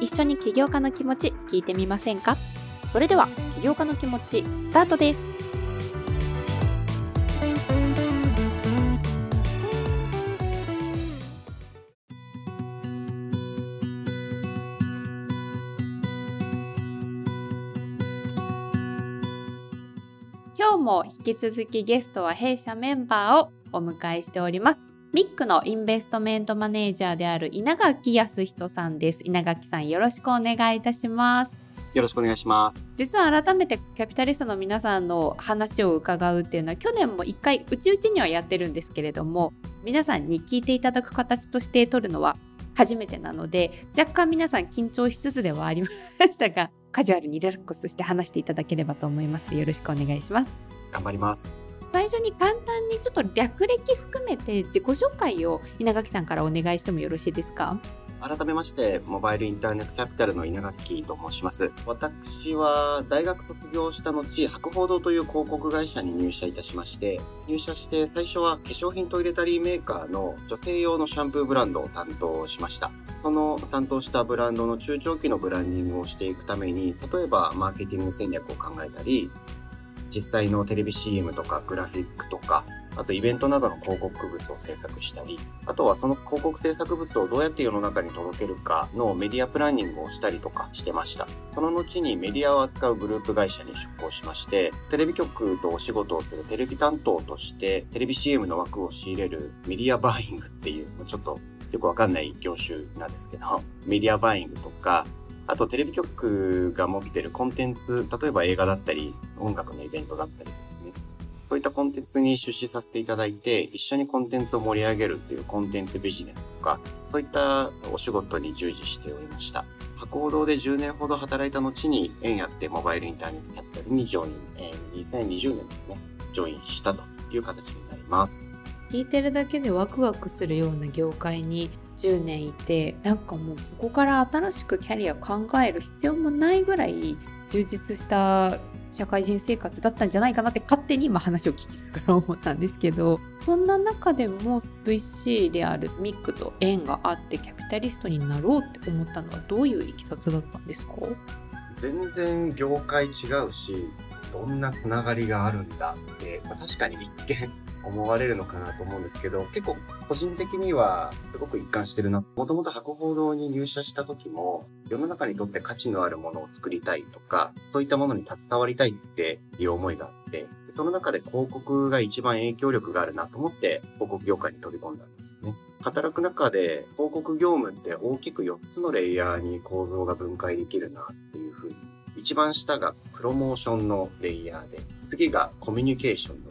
一緒に起業家の気持ち聞いてみませんか？それでは起業家の気持ちスタートです。今日も引き続きゲストは弊社メンバーをお迎えしております。ミックのインベストメントマネージャーである稲垣康人さんです。稲垣さんよろしくお願いいたします。よろしくお願いします。実は改めてキャピタリストの皆さんの話を伺うっていうのは去年も一回うちうちにはやってるんですけれども皆さんに聞いていただく形として取るのは初めてなので若干皆さん緊張しつつではありましたがカジュアルにリラックスして話していただければと思いますのでよろしくお願いします。頑張ります。最初に簡単にちょっと略歴含めて自己紹介を稲垣さんからお願いしてもよろしいですか？改めまして、モバイルインターネットキャピタルの稲垣と申します。私は大学卒業した後、博報堂という広告会社に入社いたしまして、入社して最初は化粧品トイレタリーメーカーの女性用のシャンプーブランドを担当しました。その担当したブランドの中長期のブランディングをしていくために、例えばマーケティング戦略を考えたり、実際のテレビ CM とかグラフィックとか、あとイベントなどの広告物を制作したり、あとはその広告制作物をどうやって世の中に届けるかのメディアプランニングをしたりとかしてました。その後にメディアを扱うグループ会社に出向しまして、テレビ局とお仕事をするテレビ担当として、テレビ CM の枠を仕入れるメディアバーイングっていう、ちょっとよくわかんない業種なんですけど、メディアバーイングとか、あとテレビ局が持ってるコンテンツ、例えば映画だったり、音楽のイベントだったりですね。そういったコンテンツに出資させていただいて、一緒にコンテンツを盛り上げるっていうコンテンツビジネスとか、そういったお仕事に従事しておりました。博報堂で10年ほど働いた後に、縁やってモバイルインターネットキャピタルにジョイン、えー、2020年ですね、ジョインしたという形になります。聞いてるだけでワクワクするような業界に10年いてなんかもうそこから新しくキャリア考える必要もないぐらい充実した社会人生活だったんじゃないかなって勝手に今話を聞きながら思ったんですけど そんな中でも VC であるミックと縁があってキャピタリストになろうって思ったのはどういういきさつだったんですか？全然業界違うしどんなつながりがあるんだって、ま、確かに一見思われるのかなと思うんですけど、結構個人的にはすごく一貫してるな。もともと博報堂に入社した時も、世の中にとって価値のあるものを作りたいとか、そういったものに携わりたいっていう思いがあって、その中で広告が一番影響力があるなと思って広告業界に飛び込んだんですよね。働く中で広告業務って大きく4つのレイヤーに構造が分解できるなっていうふうに一番下がプロモーションのレイヤーで、次がコミュニケーションの、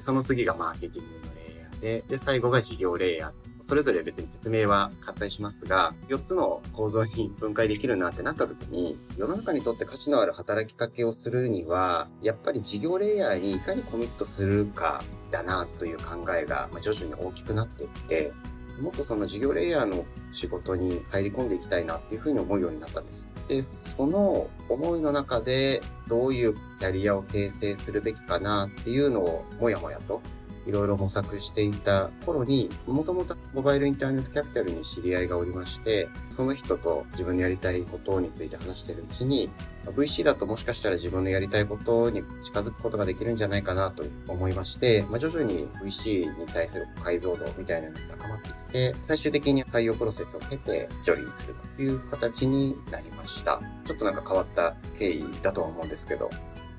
でその次がマーケティングのレイヤーで、で、最後が事業レイヤー。それぞれ別に説明は割愛しますが、4つの構造に分解できるなってなった時に、世の中にとって価値のある働きかけをするには、やっぱり事業レイヤーにいかにコミットするかだなという考えが徐々に大きくなっていって、もっとその事業レイヤーの仕事に入り込んでいきたいなっていうふうに思うようになったんです。で、その思いの中でどういうキャリアを形成するべきかなっていうのをモヤモヤといろいろ模索していた頃に、もともとモバイルインターネットキャピタルに知り合いがおりまして、その人と自分のやりたいことについて話してるうちに、VC だともしかしたら自分のやりたいことに近づくことができるんじゃないかなと思いまして、まあ、徐々に VC に対する解像度みたいなのが高まってきて、最終的に採用プロセスを経てジョインするという形になりました。ちょっとなんか変わった経緯だとは思うんですけど、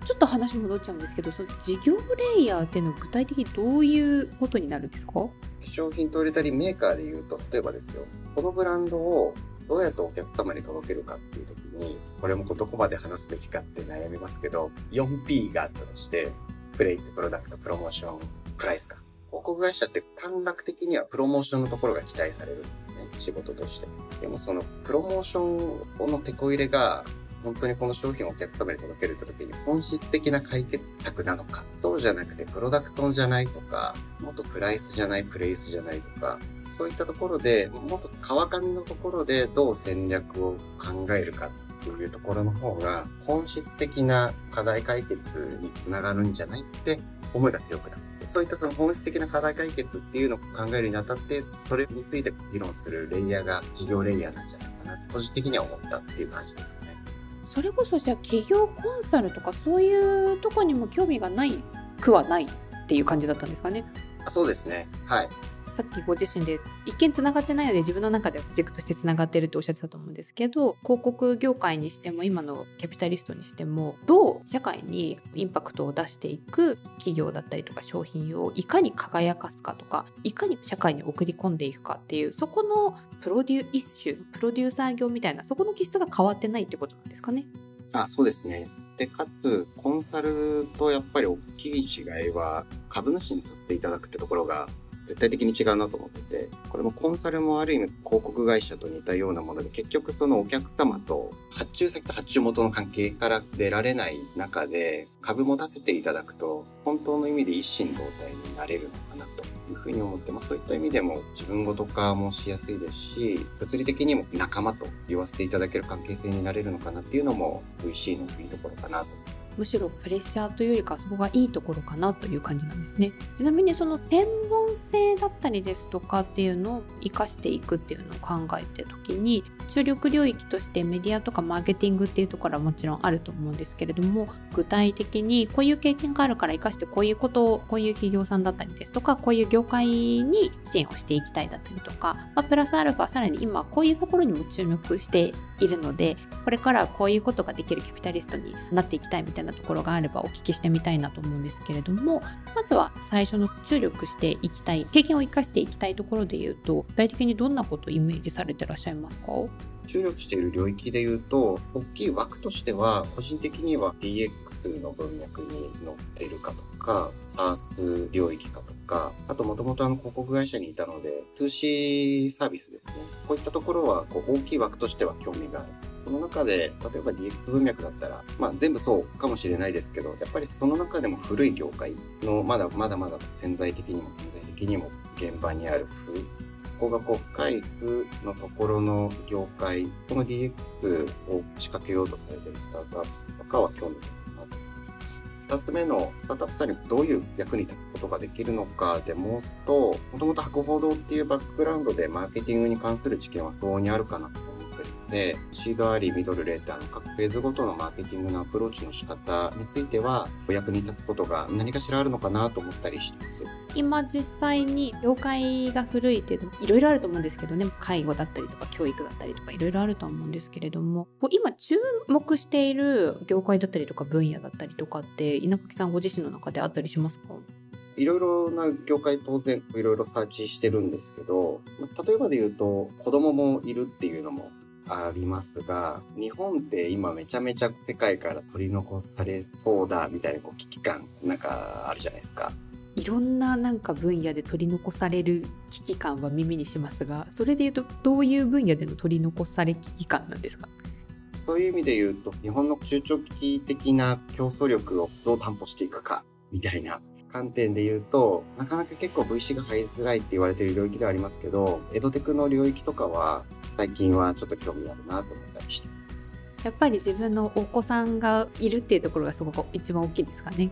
ちょっと話戻っちゃうんですけどその事業レイヤーっていうのは具体的にどういうことになるんですか？化粧品トイレタリーメーカーでいうと例えばですよこのブランドをどうやってお客様に届けるかっていう時にこれもどこまで話すべきかって悩みますけど 4P があったとしてプレイスプロダクトプロモーションプライスか広告会社って短絡的にはプロモーションのところが期待されるんですね。仕事として。でもそのプロモーションの手こ入れが、本当にこの商品をお客様に届けるときに本質的な解決策なのか。そうじゃなくてプロダクトじゃないとか、もっとプライスじゃないプレイスじゃないとか、そういったところで、もっと川上のところでどう戦略を考えるかっていうところの方が、本質的な課題解決につながるんじゃないって思いが強くなって、そういったその本質的な課題解決っていうのを考えるにあたって、それについて議論するレイヤーが事業レイヤーなんじゃないかな、個人的には思ったっていう感じです。それこそじゃあ企業コンサルとかそういうとこにも興味がないくはないっていう感じだったんですかね。そうですね。はい。さっきご自身で一見つながってないので自分の中では軸としてつながってるっておっしゃってたと思うんですけど広告業界にしても今のキャピタリストにしてもどう社会にインパクトを出していく企業だったりとか商品をいかに輝かすかとかいかに社会に送り込んでいくかっていうそこのプロデュース種プロデューサー業みたいなそこの気質が変わってないってことなんですかね。あそうですね。で、かつ、コンサルとやっぱり大きい違いは、株主にさせていただくってところが絶対的に違うなと思ってて、これもコンサルもある意味広告会社と似たようなもので、結局そのお客様と発注先と発注元の関係から出られない中で、株持たせていただくと、本当の意味で一心同体になれるのかなというふうに思ってます。そういった意味でも自分ごと化もしやすいですし、物理的にも仲間と言わせていただける関係性になれるのかなっていうのも VC のいいところかなとむしろプレッシャーというよりかそこがいいところかなという感じなんですね。ちなみにその専門性だったりですとかっていうのを生かしていくっていうのを考えて時に注力領域としてメディアとかマーケティングっていうところはもちろんあると思うんですけれども具体的にこういう経験があるから生かしてこういうことをこういう企業さんだったりですとかこういう業界に支援をしていきたいだったりとか、まあ、プラスアルファさらに今こういうところにも注目しているのでこれからこういうことができるキャピタリストになっていきたいみたいなところがあればお聞きしてみたいなと思うんですけれどもまずは最初の注力していきたい経験を生かしていきたいところで言うと具体的にどんなことをイメージされてらっしゃいますか？注力している領域で言うと、大きい枠としては、個人的には DX の文脈に乗っているかとか、SARS 領域かとか、あともともとあの広告会社にいたので、2C サービスですね。こういったところはこう大きい枠としては興味がある。その中で、例えば DX 文脈だったら、まあ全部そうかもしれないですけど、やっぱりその中でも古い業界のまだまだまだ潜在的にも潜在的にも現場にあるそこがこう深い負のところの業界、この DX を仕掛けようとされているスタートアップとかは興味が2つ目のスタートアップさんにどういう役に立つことができるのかで申すと、もともと博報堂っていうバックグラウンドでマーケティングに関する知見は相応にあるかなとで、シードあり、ミドル、レーターの各フェーズごとのマーケティングのアプローチの仕方については、お役に立つことが何かしらあるのかなと思ったりしてます。今実際に業界が古いっていうのいろいろあると思うんですけどね、介護だったりとか教育だったりとかいろいろあると思うんですけれども、今注目している業界だったりとか分野だったりとかって、稲垣さんご自身の中であったりしますか？いろいろな業界当然いろいろサーチしてるんですけど、例えばで言うと子供もいるっていうのもありますが、日本って今めちゃめちゃ世界から取り残されそうだみたいなこう危機感なんかあるじゃないですか。いろんななんか分野で取り残される危機感は耳にしますが、それで言うとどういう分野での取り残され危機感なんですか？そういう意味で言うと、日本の中長期的な競争力をどう担保していくかみたいな観点で言うと、なかなか結構 VC が入りづらいって言われている領域ではありますけど、エドテクの領域とかは最近はちょっと興味あるなと思ったりしてます。やっぱり自分のお子さんがいるっていうところがすごく一番大きいですかね。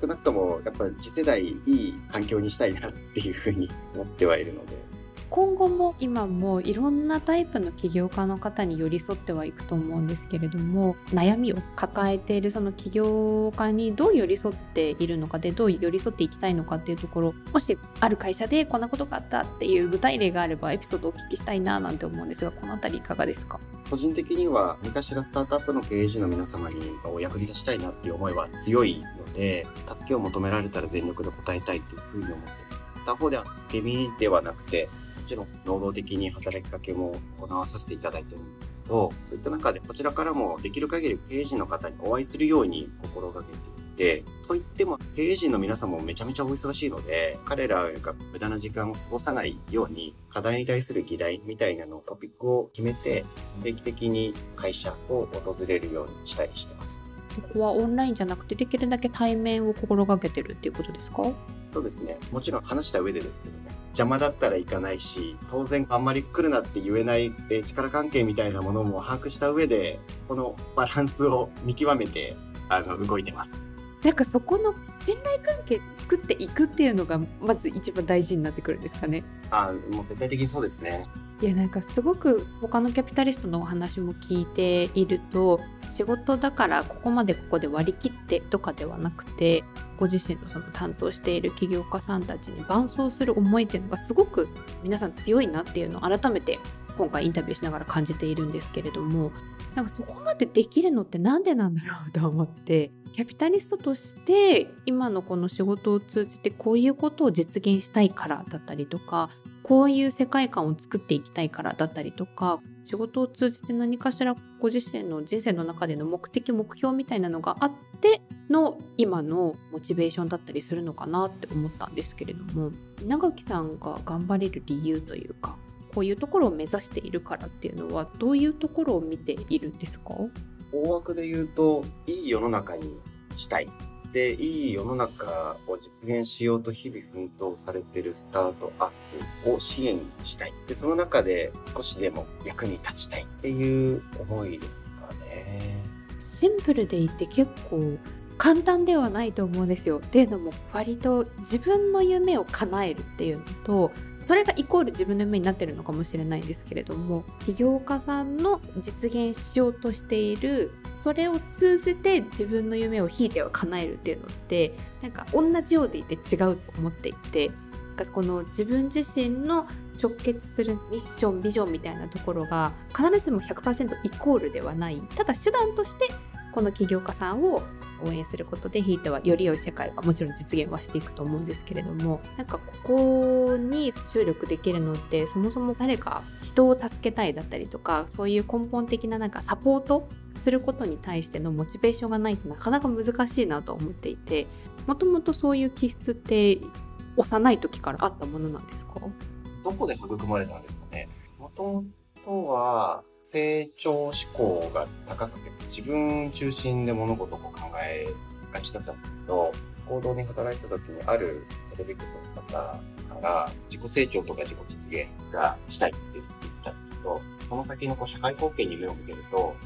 少なくともやっぱり次世代いい環境にしたいなっていうふうに思ってはいるので。今後も今もいろんなタイプの起業家の方に寄り添ってはいくと思うんですけれども悩みを抱えているその起業家にどう寄り添っているのかでどう寄り添っていきたいのかっていうところもしある会社でこんなことがあったっていう具体例があればエピソードをお聞きしたいななんて思うんですがこの辺りいかがですか？個人的には何かしらスタートアップの経営陣の皆様にお役に立ちたいなっていう思いは強いので助けを求められたら全力で応えたいというふうに思って他方では受け身ではなくてちろん能動的に働きかけも行わさせていただいてるんですけど、そういった中でこちらからもできる限り経営陣の方にお会いするように心がけていて、といっても経営陣の皆さんもめちゃめちゃお忙しいので、彼らが無駄な時間を過ごさないように、課題に対する議題みたいなのをトピックを決めて、定期的に会社を訪れるようにしたりしてます。ここはオンラインじゃなくてできるだけ対面を心がけてるっていうことですか？そうですね。もちろん話した上でですけどね。邪魔だったら行かないし、当然あんまり来るなって言えない力関係みたいなものも把握した上で、このバランスを見極めて、あの、動いてます。なんかそこの信頼関係作っていくっていうのがまず一番大事になってくるんですかね？あもう絶対的にそうですね。いやなんかすごく他のキャピタリストのお話も聞いていると仕事だからここまでここで割り切ってとかではなくてご自身のその担当している起業家さんたちに伴走する思いっていうのがすごく皆さん強いなっていうのを改めて今回インタビューしながら感じているんですけれどもなんかそこまでできるのって何でなんだろうと思ってキャピタリストとして今のこの仕事を通じてこういうことを実現したいからだったりとかこういう世界観を作っていきたいからだったりとか仕事を通じて何かしらご自身の人生の中での目的目標みたいなのがあっての今のモチベーションだったりするのかなって思ったんですけれども稲垣さんが頑張れる理由というかこういうところを目指しているからっていうのはどういうところを見ているんですか？大枠で言うといい世の中にしたい。でいい世の中を実現しようと日々奮闘されてるスタートアップを支援したい。で、その中で少しでも役に立ちたいっていう思いですかね。シンプルでいて結構簡単ではないと思うんですよ。っていうのも割と自分の夢を叶えるっていうのとそれがイコール自分の夢になってるのかもしれないんですけれども起業家さんの実現しようとしているそれを通じて自分の夢をひいては叶えるっていうのってなんか同じようでいて違うと思っていてこの自分自身の直結するミッションビジョンみたいなところが必ずしも100%イコールではない。ただ手段としてこの起業家さんを応援することでひいてはより良い世界がもちろん実現はしていくと思うんですけれどもなんかここに注力できるのってそもそも誰か人を助けたいだったりとかそういう根本的ななんかサポートすることに対してのモチベーションがないとなかなか難しいなと思っていてもともとそういう気質って幼い時からあったものなんですか？どこで育まれたんですかね？もともとは成長志向が高くて自分中心で物事を考えがちだったんですけど行動に働いた時にあるテレビ局の方から自己成長とか自己実現がしたいって言ったんですけどその先のこう社会貢献に目を向けると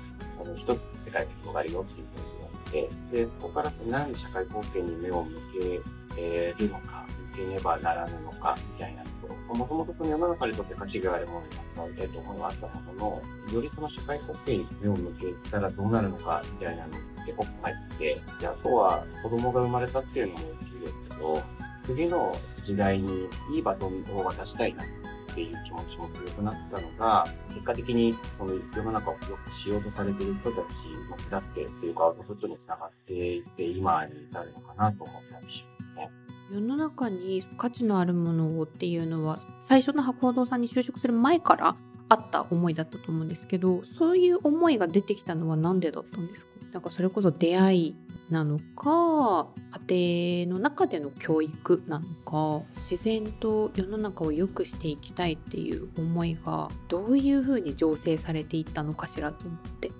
あの一つ世界が広がるよっていうふうに言われて、で、そこから何で社会貢献に目を向けるのか、向けねばならぬのか、みたいなところ。もともとその世の中にとって価値があるものに携わりたいと思いはあったものの、よりその社会貢献に目を向けたらどうなるのか、みたいなの結構入って、で、あとは子供が生まれたっていうのも大きいですけど、次の時代にいいバトンを渡したいなってっていう気持ちも強くなったのが、結果的にこの世の中を良くしようとされている人たちの手助けっていうかアウトプットにつながっていって今に至るのかなと思ったりしますね。世の中に価値のあるものをっていうのは最初の博報堂さんに就職する前からあった思いだったと思うんですけどそういう思いが出てきたのは何でだったんですかなんかそれこそ出会いなのか家庭の中での教育なのか自然と世の中を良くしていきたいっていう思いがどういうふうに醸成されていったのかしらと思って。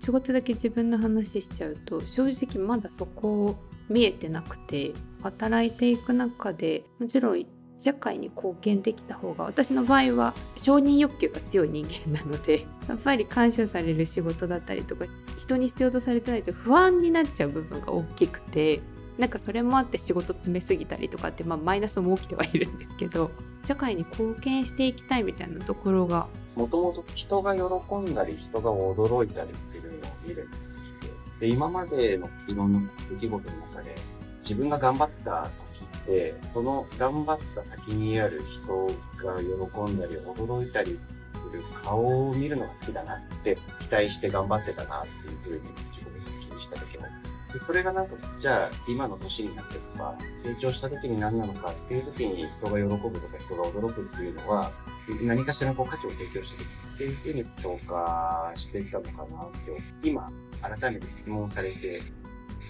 ちょこっとだけ自分の話しちゃうと正直まだそこ見えてなくて働いていく中でもちろん社会に貢献できた方が私の場合は承認欲求が強い人間なので やっぱり感謝される仕事だったりとか人に必要とされてないと不安になっちゃう部分が大きくてなんかそれもあって仕事詰めすぎたりとかって、まあ、マイナスも起きてはいるんですけど社会に貢献していきたいみたいなところがもともと人が喜んだり人が驚いたりするのを見るんですで今までのいろんな出来事の中で自分が頑張ったで、その頑張った先にある人が喜んだり驚いたりする顔を見るのが好きだなって期待して頑張ってたなっていうふうに自己分析にした時も。で、それがなんか、じゃあ今の年になってとか、成長した時に何なのかっていう時に人が喜ぶとか人が驚くっていうのは、何かしらこう価値を提供していくっていうふうに評価してきたのかなって、今改めて質問されて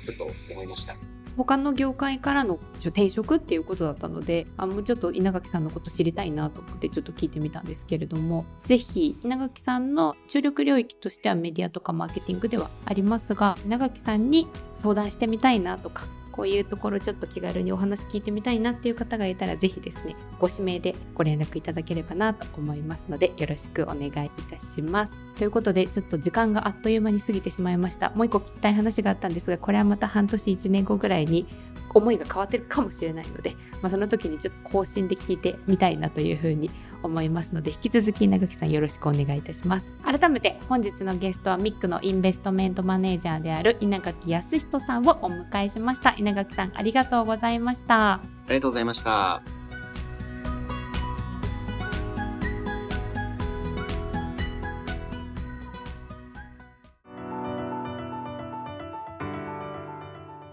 ちょっと思いました。他の業界からの転職っていうことだったのであもうちょっと稲垣さんのこと知りたいなと思ってちょっと聞いてみたんですけれどもぜひ稲垣さんの注力領域としてはメディアとかマーケティングではありますが稲垣さんに相談してみたいなとかこういうところちょっと気軽にお話聞いてみたいなっていう方がいたらぜひですねご指名でご連絡いただければなと思いますのでよろしくお願いいたします。ということでちょっと時間があっという間に過ぎてしまいました。もう一個聞きたい話があったんですがこれはまた半年1年後ぐらいに思いが変わってるかもしれないので、まあ、その時にちょっと更新で聞いてみたいなというふうに思いますので引き続き稲垣さんよろしくお願いいたします。改めて本日のゲストはミックのインベストメントマネージャーである稲垣康人さんをお迎えしました。稲垣さんありがとうございました。ありがとうございました。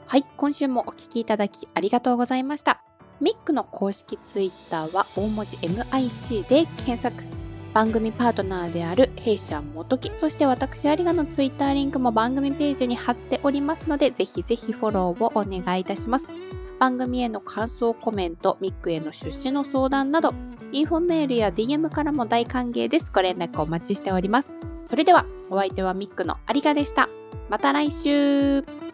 はい今週もお聞きいただきありがとうございましたミックの公式ツイッターは大文字 MIC で検索。番組パートナーである弊社元木そして私有賀のツイッターリンクも番組ページに貼っておりますのでぜひぜひフォローをお願いいたします。番組への感想コメントミックへの出資の相談などインフォメールや DM からも大歓迎です。ご連絡お待ちしております。それではお相手はミックの有賀でした。また来週。